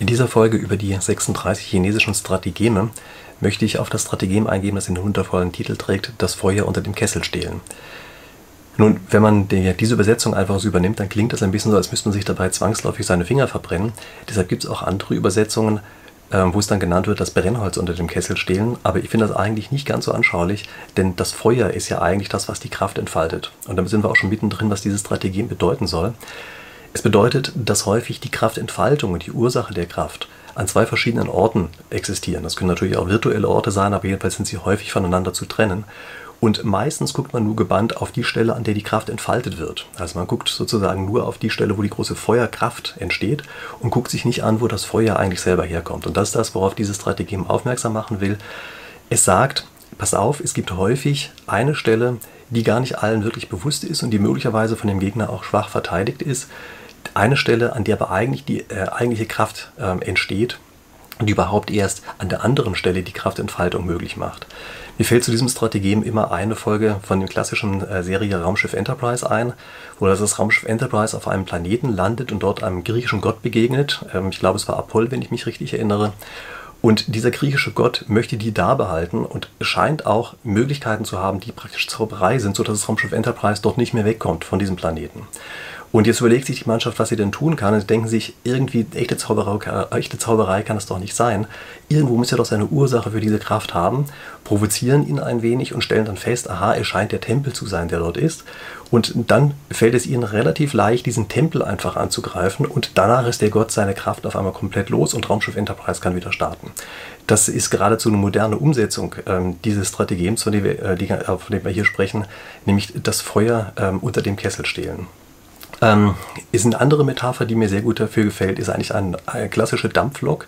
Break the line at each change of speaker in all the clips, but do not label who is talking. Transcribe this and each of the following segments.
In dieser Folge über die 36 chinesischen Strategeme möchte ich auf das Strategem eingehen, das den wundervollen Titel trägt, das Feuer unter dem Kessel stehlen. Nun, wenn man die, diese Übersetzung einfach so übernimmt, dann klingt das ein bisschen so, als müsste man sich dabei zwangsläufig seine Finger verbrennen. Deshalb gibt es auch andere Übersetzungen, äh, wo es dann genannt wird, das Brennholz unter dem Kessel stehlen. Aber ich finde das eigentlich nicht ganz so anschaulich, denn das Feuer ist ja eigentlich das, was die Kraft entfaltet. Und damit sind wir auch schon mittendrin, was dieses Strategem bedeuten soll. Es bedeutet, dass häufig die Kraftentfaltung und die Ursache der Kraft an zwei verschiedenen Orten existieren. Das können natürlich auch virtuelle Orte sein, aber jedenfalls sind sie häufig voneinander zu trennen. Und meistens guckt man nur gebannt auf die Stelle, an der die Kraft entfaltet wird. Also man guckt sozusagen nur auf die Stelle, wo die große Feuerkraft entsteht und guckt sich nicht an, wo das Feuer eigentlich selber herkommt. Und das ist das, worauf dieses Strategem aufmerksam machen will. Es sagt, pass auf, es gibt häufig eine Stelle, die gar nicht allen wirklich bewusst ist und die möglicherweise von dem Gegner auch schwach verteidigt ist eine Stelle, an der aber eigentlich die äh, eigentliche Kraft äh, entsteht und die überhaupt erst an der anderen Stelle die Kraftentfaltung möglich macht. Mir fällt zu diesem Strategem immer eine Folge von der klassischen äh, Serie Raumschiff Enterprise ein, wo das Raumschiff Enterprise auf einem Planeten landet und dort einem griechischen Gott begegnet. Ähm, ich glaube, es war Apoll, wenn ich mich richtig erinnere. Und dieser griechische Gott möchte die da behalten und scheint auch Möglichkeiten zu haben, die praktisch Zauberei sind, sodass das Raumschiff Enterprise dort nicht mehr wegkommt von diesem Planeten. Und jetzt überlegt sich die Mannschaft, was sie denn tun kann. Und sie denken sich, irgendwie echte Zauberei, echte Zauberei kann es doch nicht sein. Irgendwo muss er doch seine Ursache für diese Kraft haben, provozieren ihn ein wenig und stellen dann fest, aha, es scheint der Tempel zu sein, der dort ist. Und dann fällt es ihnen relativ leicht, diesen Tempel einfach anzugreifen. Und danach ist der Gott seine Kraft auf einmal komplett los und Raumschiff Enterprise kann wieder starten. Das ist geradezu eine moderne Umsetzung ähm, dieses Strategems, von dem, wir, äh, äh, von dem wir hier sprechen, nämlich das Feuer ähm, unter dem Kessel stehlen. Ähm, ist eine andere Metapher, die mir sehr gut dafür gefällt, ist eigentlich ein, eine klassische Dampflok,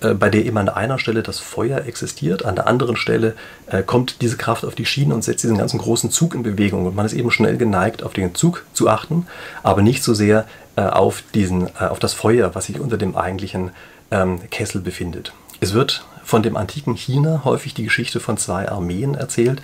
äh, bei der immer an einer Stelle das Feuer existiert, an der anderen Stelle äh, kommt diese Kraft auf die Schiene und setzt diesen ganzen großen Zug in Bewegung. Und man ist eben schnell geneigt, auf den Zug zu achten, aber nicht so sehr äh, auf, diesen, äh, auf das Feuer, was sich unter dem eigentlichen ähm, Kessel befindet. Es wird von dem antiken China häufig die Geschichte von zwei Armeen erzählt,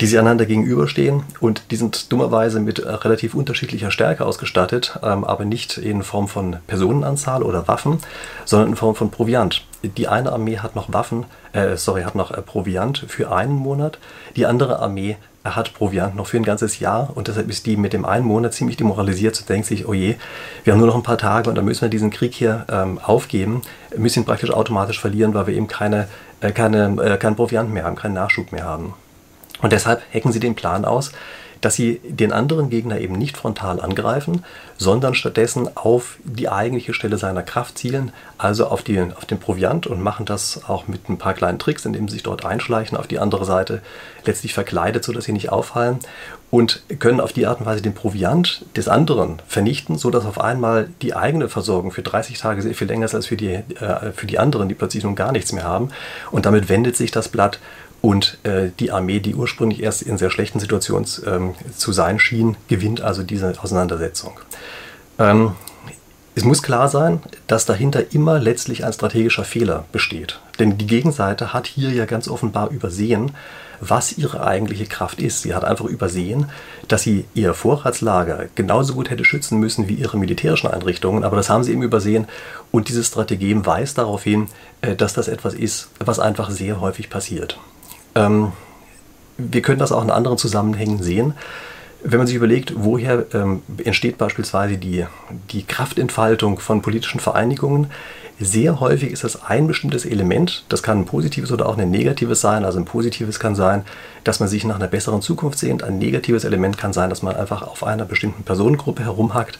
die sich einander gegenüberstehen und die sind dummerweise mit äh, relativ unterschiedlicher Stärke ausgestattet, ähm, aber nicht in Form von Personenanzahl oder Waffen, sondern in Form von Proviant. Die eine Armee hat noch Waffen, äh, sorry, hat noch äh, Proviant für einen Monat, die andere Armee hat Proviant noch für ein ganzes Jahr und deshalb ist die mit dem einen Monat ziemlich demoralisiert und denkt sich, oh je, wir haben nur noch ein paar Tage und dann müssen wir diesen Krieg hier ähm, aufgeben, müssen ihn praktisch automatisch verlieren, weil wir eben keine, äh, keine, äh, keinen Proviant mehr haben, keinen Nachschub mehr haben. Und deshalb hacken sie den Plan aus, dass sie den anderen Gegner eben nicht frontal angreifen, sondern stattdessen auf die eigentliche Stelle seiner Kraft zielen, also auf, die, auf den Proviant und machen das auch mit ein paar kleinen Tricks, indem sie sich dort einschleichen auf die andere Seite, letztlich verkleidet, sodass sie nicht auffallen und können auf die Art und Weise den Proviant des anderen vernichten, sodass auf einmal die eigene Versorgung für 30 Tage sehr viel länger ist als für die, äh, für die anderen, die plötzlich nun gar nichts mehr haben. Und damit wendet sich das Blatt und äh, die Armee, die ursprünglich erst in sehr schlechten Situationen ähm, zu sein schien, gewinnt also diese Auseinandersetzung. Ähm, es muss klar sein, dass dahinter immer letztlich ein strategischer Fehler besteht. Denn die Gegenseite hat hier ja ganz offenbar übersehen, was ihre eigentliche Kraft ist. Sie hat einfach übersehen, dass sie ihr Vorratslager genauso gut hätte schützen müssen wie ihre militärischen Einrichtungen, aber das haben sie eben übersehen und dieses Strategem weist darauf hin, äh, dass das etwas ist, was einfach sehr häufig passiert. Ähm, wir können das auch in anderen Zusammenhängen sehen. Wenn man sich überlegt, woher ähm, entsteht beispielsweise die, die Kraftentfaltung von politischen Vereinigungen, sehr häufig ist das ein bestimmtes Element, das kann ein positives oder auch ein negatives sein. Also ein positives kann sein, dass man sich nach einer besseren Zukunft sehnt. Ein negatives Element kann sein, dass man einfach auf einer bestimmten Personengruppe herumhackt.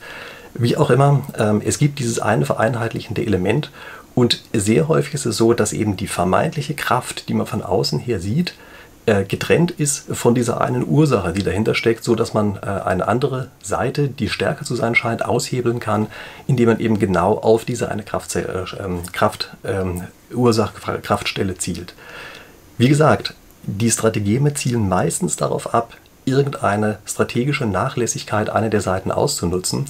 Wie auch immer, ähm, es gibt dieses eine vereinheitlichende Element und sehr häufig ist es so, dass eben die vermeintliche Kraft, die man von außen her sieht, äh, getrennt ist von dieser einen Ursache, die dahinter steckt, so dass man äh, eine andere Seite, die stärker zu sein scheint, aushebeln kann, indem man eben genau auf diese eine Kraft, äh, ähm, Kraft ähm, Ursache, Kraftstelle zielt. Wie gesagt, die Strategeme zielen meistens darauf ab, irgendeine strategische Nachlässigkeit einer der Seiten auszunutzen.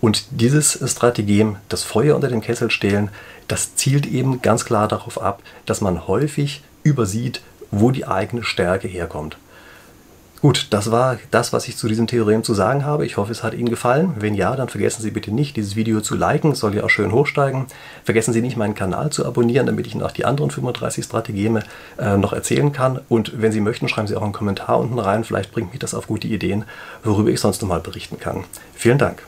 Und dieses Strategem, das Feuer unter dem Kessel stehlen, das zielt eben ganz klar darauf ab, dass man häufig übersieht, wo die eigene Stärke herkommt. Gut, das war das, was ich zu diesem Theorem zu sagen habe. Ich hoffe, es hat Ihnen gefallen. Wenn ja, dann vergessen Sie bitte nicht, dieses Video zu liken. Es soll ja auch schön hochsteigen. Vergessen Sie nicht, meinen Kanal zu abonnieren, damit ich Ihnen auch die anderen 35 Strategeme äh, noch erzählen kann. Und wenn Sie möchten, schreiben Sie auch einen Kommentar unten rein. Vielleicht bringt mich das auf gute Ideen, worüber ich sonst noch mal berichten kann. Vielen Dank.